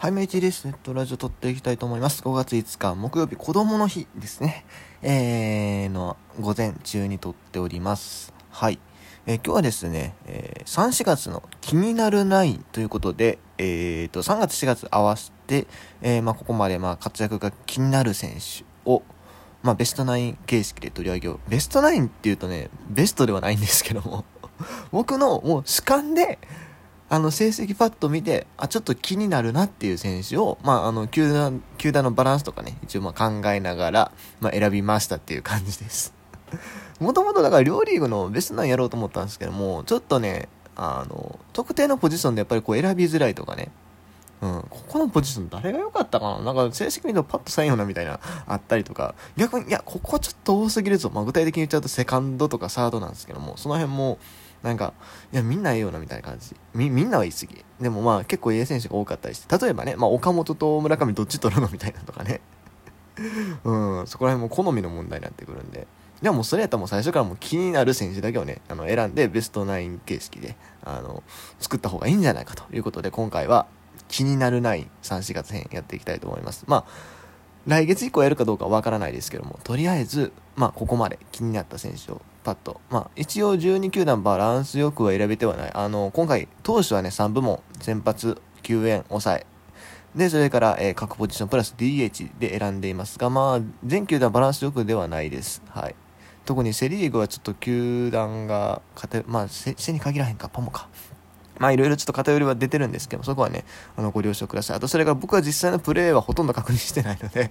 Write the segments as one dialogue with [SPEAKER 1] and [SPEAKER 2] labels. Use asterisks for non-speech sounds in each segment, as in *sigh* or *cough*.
[SPEAKER 1] はい、メイチです。ネットラジオ撮っていきたいと思います。5月5日木曜日、子供の日ですね。えー、の午前中に撮っております。はい。えー、今日はですね、えー、3、4月の気になる9ということで、えーと、3月、4月合わせて、えー、まあ、ここまで、まあ、活躍が気になる選手を、まあ、ベストナイン形式で取り上げよう。ベストナインっていうとね、ベストではないんですけども僕のもう主観で、あの、成績パッと見て、あ、ちょっと気になるなっていう選手を、まあ、あの、球団、球団のバランスとかね、一応ま考えながら、まあ、選びましたっていう感じです。*laughs* もともとだから両リーグのベストナンやろうと思ったんですけども、ちょっとね、あの、特定のポジションでやっぱりこう選びづらいとかね、うん、ここのポジション誰が良かったかな？なんか正式に言うとパッとサインよなみたいなあったりとか、逆に、いや、ここちょっと多すぎるぞ。まあ具体的に言っちゃうとセカンドとかサードなんですけども、その辺も、なんか、いや、みんなええよなみたいな感じ。み、みんなは言い過ぎ。でもまあ結構ええ選手が多かったりして、例えばね、まあ岡本と村上どっち取るのみたいなとかね。*laughs* うん、そこら辺も好みの問題になってくるんで。でもそれやったらもう最初からもう気になる選手だけをね、あの選んでベストナイン形式で、あの、作った方がいいんじゃないかということで今回は気になるナイン3、4月編やっていきたいと思います。まあ、来月以降やるかどうかわからないですけども、とりあえず、まあここまで気になった選手をパッと。まあ、一応12球団バランスよくは選べてはない。あの、今回、投手はね、3部門、先発、救援、抑え。で、それから、えー、各ポジションプラス DH で選んでいますが、まあ、全球団バランスよくではないです。はい。特にセ・リーグはちょっと球団が勝て、まあ、セに限らへんか、パモか。まあいろいろちょっと偏りは出てるんですけどそこはね、あの、ご了承ください。あとそれが僕は実際のプレーはほとんど確認してないので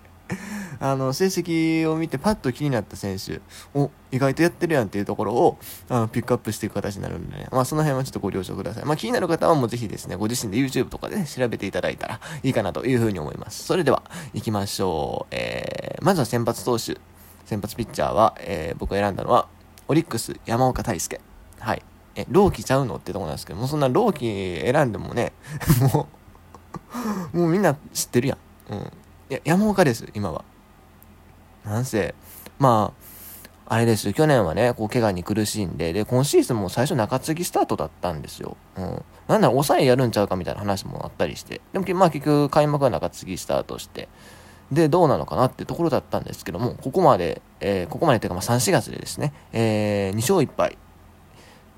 [SPEAKER 1] あの、成績を見てパッと気になった選手を意外とやってるやんっていうところを、あの、ピックアップしていく形になるんでね。まあ、その辺はちょっとご了承ください。まあ、気になる方はもうぜひですね、ご自身で YouTube とかで、ね、調べていただいたらいいかなというふうに思います。それでは、行きましょう。えー、まずは先発投手。先発ピッチャーは、えー、僕が選んだのは、オリックス山岡大輔。はい。え、ローキちゃうのってとこなんですけど、もうそんなローキ選んでもね、*laughs* もう、もうみんな知ってるやん。うん。いや、山岡です、今は。なんせ、まあ、あれですよ、去年はね、こう、怪我に苦しんで、で、今シーズンも最初中継ぎスタートだったんですよ。うん。なんなら抑えやるんちゃうかみたいな話もあったりして。でも、まあ結局、開幕は中継ぎスタートして、で、どうなのかなってところだったんですけども、ここまで、えー、ここまでというか、まあ3、4月でですね、えー、2勝1敗。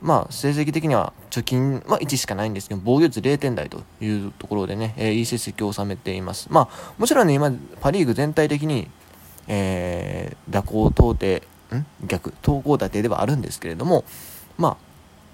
[SPEAKER 1] まあ、成績的には貯金は1しかないんですけど、防御率0点台というところでね、えー、いい成績を収めています。まあ、もちろんね、今、パリーグ全体的に、えー、蛇行到底、ん逆、投高立てではあるんですけれども、まあ、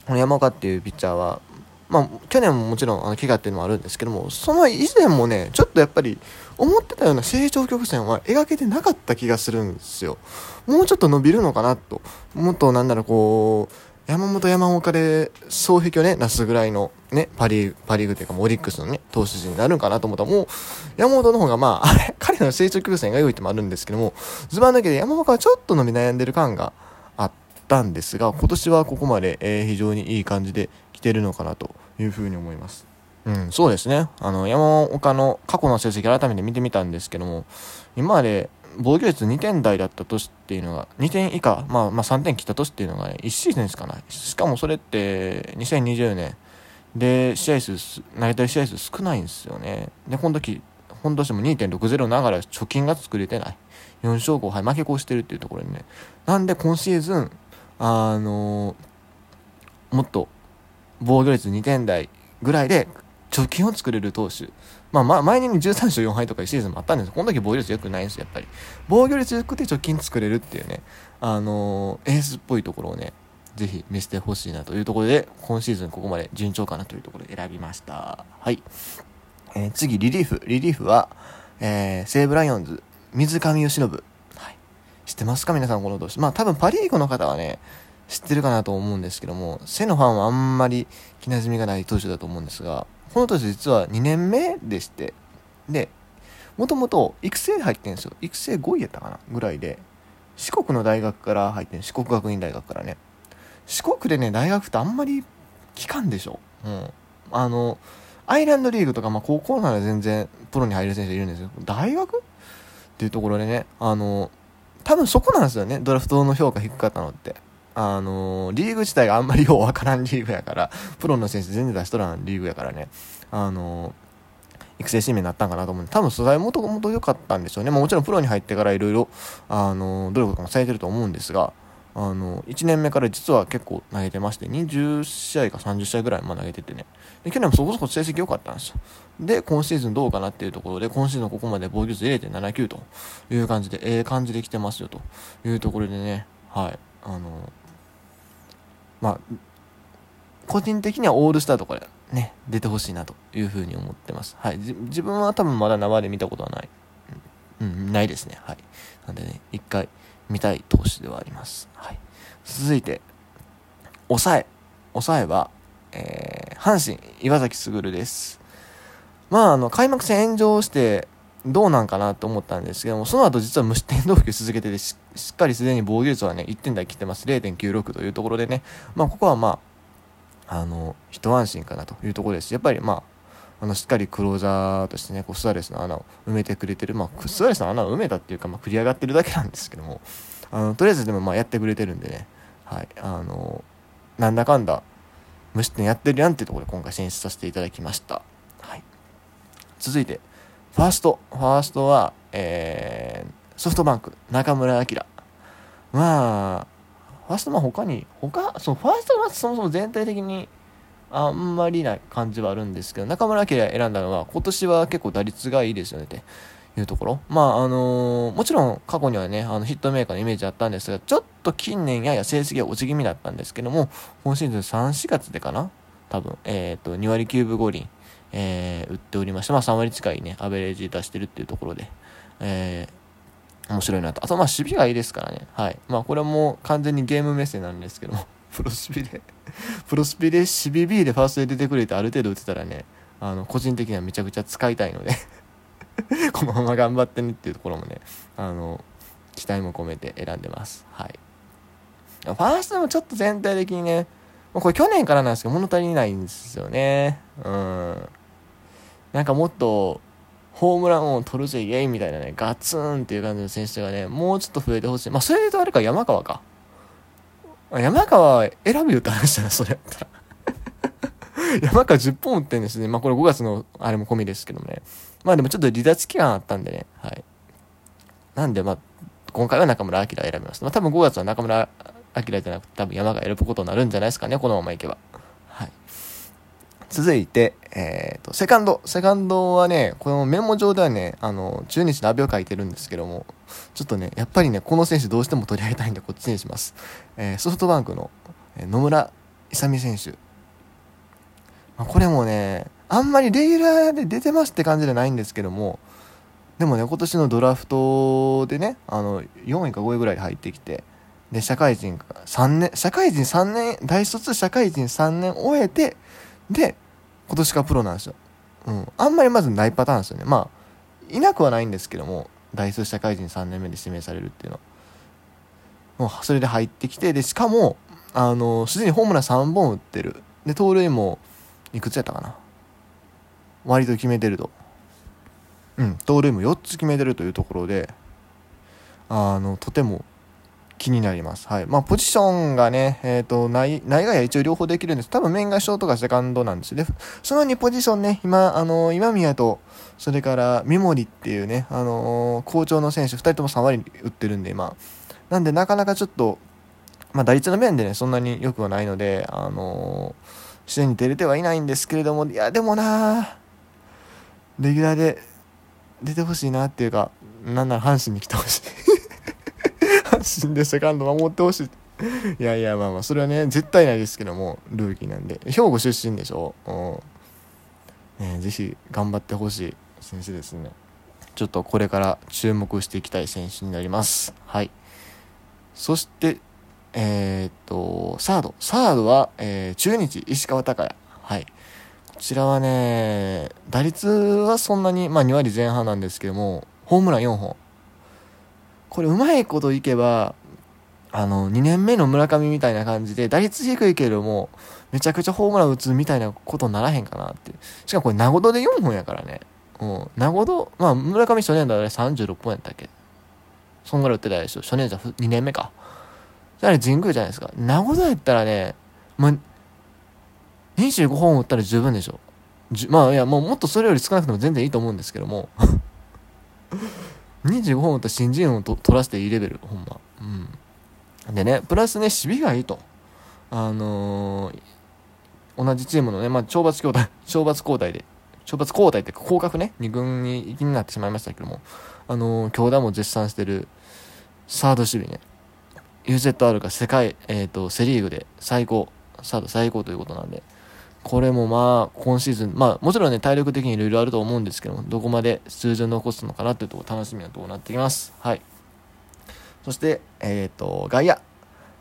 [SPEAKER 1] この山岡っていうピッチャーは、まあ、去年ももちろんあの怪我っていうのはあるんですけども、その以前もね、ちょっとやっぱり思ってたような成長曲線は描けてなかった気がするんですよ。もうちょっと伸びるのかなと。もっとなんだろう、こう、山本山岡で双璧をね、なすぐらいのね、パリ、パリーグというかオリックスのね、投手陣になるんかなと思ったら、もう、山本の方がまあ、あれ、彼の成長曲線が良いってもあるんですけども、ズバ抜けで山岡はちょっと伸び悩んでる感があったんですが、今年はここまで、えー、非常にいい感じで来てるのかなというふうに思います。うん、そうですね。あの、山岡の過去の成績改めて見てみたんですけども、今まで防御率2点台だった年っていうのが、2点以下、まあ、まあ3点切った年っていうのがね、1シーズンしかない。しかもそれって2020年で試合数、投げたい試合数少ないんですよね。で、この時、本年も2.60ながら貯金が作れてない。4勝5敗負け越してるっていうところにね。なんで今シーズン、あの、もっと防御率2点台ぐらいで貯金を作れる投手。まあ、まあ、前に13勝4敗とかいうシーズンもあったんですこの時防御率良くないんですよ、やっぱり。防御率良くて貯金作れるっていうね、あのー、エースっぽいところをね、ぜひ見せてほしいなというところで、今シーズンここまで順調かなというところで選びました。はい。えー、次、リリーフ。リリーフは、えー、西武ライオンズ、水上由伸。はい。知ってますか皆さんこの投手。まあ多分パリーグの方はね、知ってるかなと思うんですけども、背のファンはあんまり気なじみがない投手だと思うんですが、この年実は2年目でして、で、もともと育成入ってんですよ。育成5位やったかなぐらいで、四国の大学から入ってん四国学院大学からね。四国でね、大学ってあんまり聞かんでしょ。うん。あの、アイランドリーグとか、まあ高校なら全然プロに入る選手いるんですよ。大学？っていうところでね、あの、多分そこなんですよね、ドラフトの評価低かったのって。あのリーグ自体があんまりようわからんリーグやから、プロの選手全然出しとらんリーグやからね、あの育成指名になったんかなと思うんで、多分素材もともと良かったんでしょうね。まあ、もちろんプロに入ってからいろいろ、あの、努力とかもされてると思うんですが、あの、1年目から実は結構投げてまして、20試合か30試合ぐらいま投げててね。で、去年もそこそこ成績良かったんですよ。で、今シーズンどうかなっていうところで、今シーズンここまで防御率0.79という感じで、ええ感じで来てますよというところでね、はい、あの、まあ、個人的にはオールスターとかでね、出てほしいなというふうに思ってます。はい。自分は多分まだ生で見たことはない。うん、ないですね。はい。なんでね、一回見たい投手ではあります。はい。続いて、抑え。抑えは、えー、阪神、岩崎卓です。まあ、あの、開幕戦炎上して、どうなんかなと思ったんですけども、その後実は無失点投球続けててし、っかりすでに防御率はね、1点台切ってます。0.96というところでね、まあ、ここはまあ、あの、一安心かなというところです。やっぱりまあ、あの、しっかりクローザーとしてね、こう、スアレスの穴を埋めてくれてる。まあ、スアレスの穴を埋めたっていうか、まあ、繰り上がってるだけなんですけども、あの、とりあえずでもまあ、やってくれてるんでね、はい、あの、なんだかんだ、無失点やってるやんっていうところで今回選出させていただきました。はい。続いて、ファースト。ファーストは、えー、ソフトバンク、中村晃。まあ、ファースト、まあ他に、他、そのファーストはそもそも全体的にあんまりない感じはあるんですけど、中村晃選んだのは、今年は結構打率がいいですよねっていうところ。まあ、あのー、もちろん過去にはね、あのヒットメーカーのイメージあったんですが、ちょっと近年やや成績が落ち気味だったんですけども、今シーズン3、4月でかな多分、えっ、ー、と、2割9分5厘。えー、売っておりまして、まあ3割近いね、アベレージ出してるっていうところで、えー、面白いなと。あと、まあ守備がいいですからね。はい。まあこれはもう完全にゲーム目線なんですけども、*laughs* プロスピで、プロスピで CBB でファーストで出てくれてある程度打ってたらね、あの、個人的にはめちゃくちゃ使いたいので *laughs* このまま頑張ってねっていうところもね、あの、期待も込めて選んでます。はい。ファーストもちょっと全体的にね、まこれ去年からなんですけど物足りないんですよね。うん。なんかもっと、ホームランを取るぜ、イエイみたいなね、ガツンっていう感じの選手がね、もうちょっと増えてほしい。まあ、それで言うとあれか、山川か。山川選ぶよって話だな、それやったら。*laughs* 山川10本打ってんですね。まあ、これ5月のあれも込みですけどね。まあでもちょっと離脱期間あったんでね。はい。なんで、まあ、今回は中村晃選びます。まあ、多分5月は中村晃じゃなくて多分山が選ぶことになるんじゃないですかね。このままいけば。はい続いて、えっ、ー、と、セカンド。セカンドはね、このメモ上ではね、あの、中日の阿部を書いてるんですけども、ちょっとね、やっぱりね、この選手どうしても取り上げたいんで、こっちにします。えー、ソフトバンクの野村勇選手。まあ、これもね、あんまりレギュラーで出てますって感じじゃないんですけども、でもね、今年のドラフトでね、あの、4位か5位ぐらい入ってきて、で、社会人3年、社会人3年、大卒社会人3年終えて、で、今年からプロなんですよ。うん。あんまりまずないパターンですよね。まあ、いなくはないんですけども、大数社会人3年目で指名されるっていうのは。もう、それで入ってきて、で、しかも、あの、すでにホームラン3本打ってる。で、盗塁も、いくつやったかな。割と決めてると。うん、盗塁も4つ決めてるというところで、あの、とても気になります。はい。まあ、ポジションがね、えっ、ー、と、内、内外野一応両方できるんです。多分、面がショートかセカンドなんですで、その2ポジションね、今、あのー、今宮と、それから、三森っていうね、あのー、好調の選手、2人とも3割打ってるんで、今。なんで、なかなかちょっと、まあ、打率の面でね、そんなに良くはないので、あのー、自然に出れてはいないんですけれども、いや、でもなレギュラーで出てほしいなっていうか、なんなら阪神に来てほしい阪神でセカンド守ってほしい。*laughs* いやいや、まあまあ、それはね、絶対ないですけども、ルーキーなんで。兵庫出身でしょ？うん。ね、ぜひ頑張ってほしい選手ですね。ちょっとこれから注目していきたい選手になります。はい。そして、えー、っと、サード。サードは、えー、中日、石川昂也。はい。こちらはね、打率はそんなに、まあ2割前半なんですけども、ホームラン4本。これうまいこといけば、あの、2年目の村上みたいな感じで、打率低いけれども、めちゃくちゃホームラン打つみたいなことにならへんかなってしかもこれ、名古屋で4本やからね。うん。名古屋、まあ、村上初年度あれ36本やったっけそんぐらい打ってたでしょ。初年度2年目か。じゃあれ神宮じゃないですか。名古屋やったらね、もう、25本打ったら十分でしょ。じまあいやもうもっとそれより少なくても全然いいと思うんですけども25本打った新人王をと取らせていいレベルほんま。うん。でねプラスね守備がいいと。あのー同じチームのね、まあ、懲罰交代、*laughs* 懲罰交代で、懲罰交代って降格ね、2軍に行きになってしまいましたけども、あのー、京田も絶賛してる、サード守備ね、UZR が世界、えっ、ー、と、セリーグで最高、サード最高ということなんで、これもまあ、今シーズン、まあ、もちろんね、体力的にいろいろあると思うんですけども、どこまで数字を残すのかなっていうところ楽しみなところになってきます。はい。そして、えっ、ー、と、外野。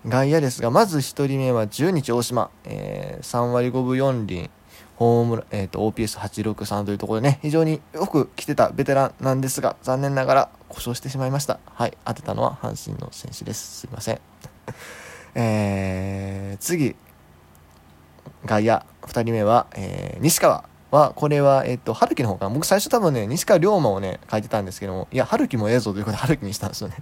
[SPEAKER 1] 外野ですが、まず1人目は10日大島、えー、3割5分4厘、ホームえっ、ー、と、OPS863 というところでね、非常によく来てたベテランなんですが、残念ながら故障してしまいました。はい、当てたのは阪神の選手です。すいません。*laughs* えー、次、外野、2人目は、えー、西川。は、これは、えっ、と、春樹の方かな。僕最初多分ね、西川龍馬をね、書いてたんですけども、いや、春樹もええぞということで春樹にしたんですよね。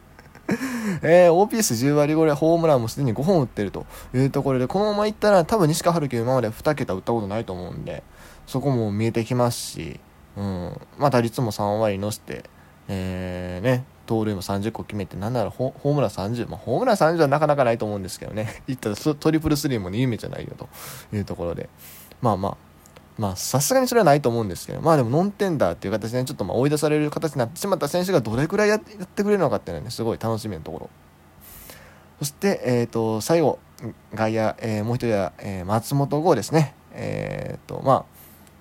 [SPEAKER 1] *laughs* えー、OPS10 割5でホームランもすでに5本打ってるというところで、このままいったら多分西川春樹今まで2桁打ったことないと思うんで、そこも見えてきますし、うん、まあ打率も3割乗して、えー、ね、盗塁も30個決めて、なんならホームラン30、まあ、ホームラン30はなかなかないと思うんですけどね、*laughs* いったらトリプルスリーもね、夢じゃないよというところで、まあまあ、まあ、さすがにそれはないと思うんですけど、まあでもノンテンダーっていう形で、ね、ちょっとまあ追い出される形になってしまった選手がどれくらいやってくれるのかっていうのはね、すごい楽しみなところ。そして、え、ー、と、最後、外野、えー、もう一人は、えー、松本剛ですね。え、ー、と、まあ、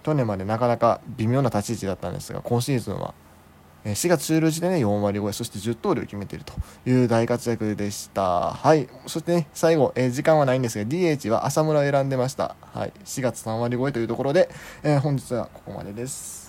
[SPEAKER 1] 去年までなかなか微妙な立ち位置だったんですが、今シーズンは、4月終了時でね、4割超え、そして10盗塁を決めているという大活躍でした。はい。そしてね、最後、えー、時間はないんですが、DH は浅村を選んでました。はい。4月3割超えというところで、えー、本日はここまでです。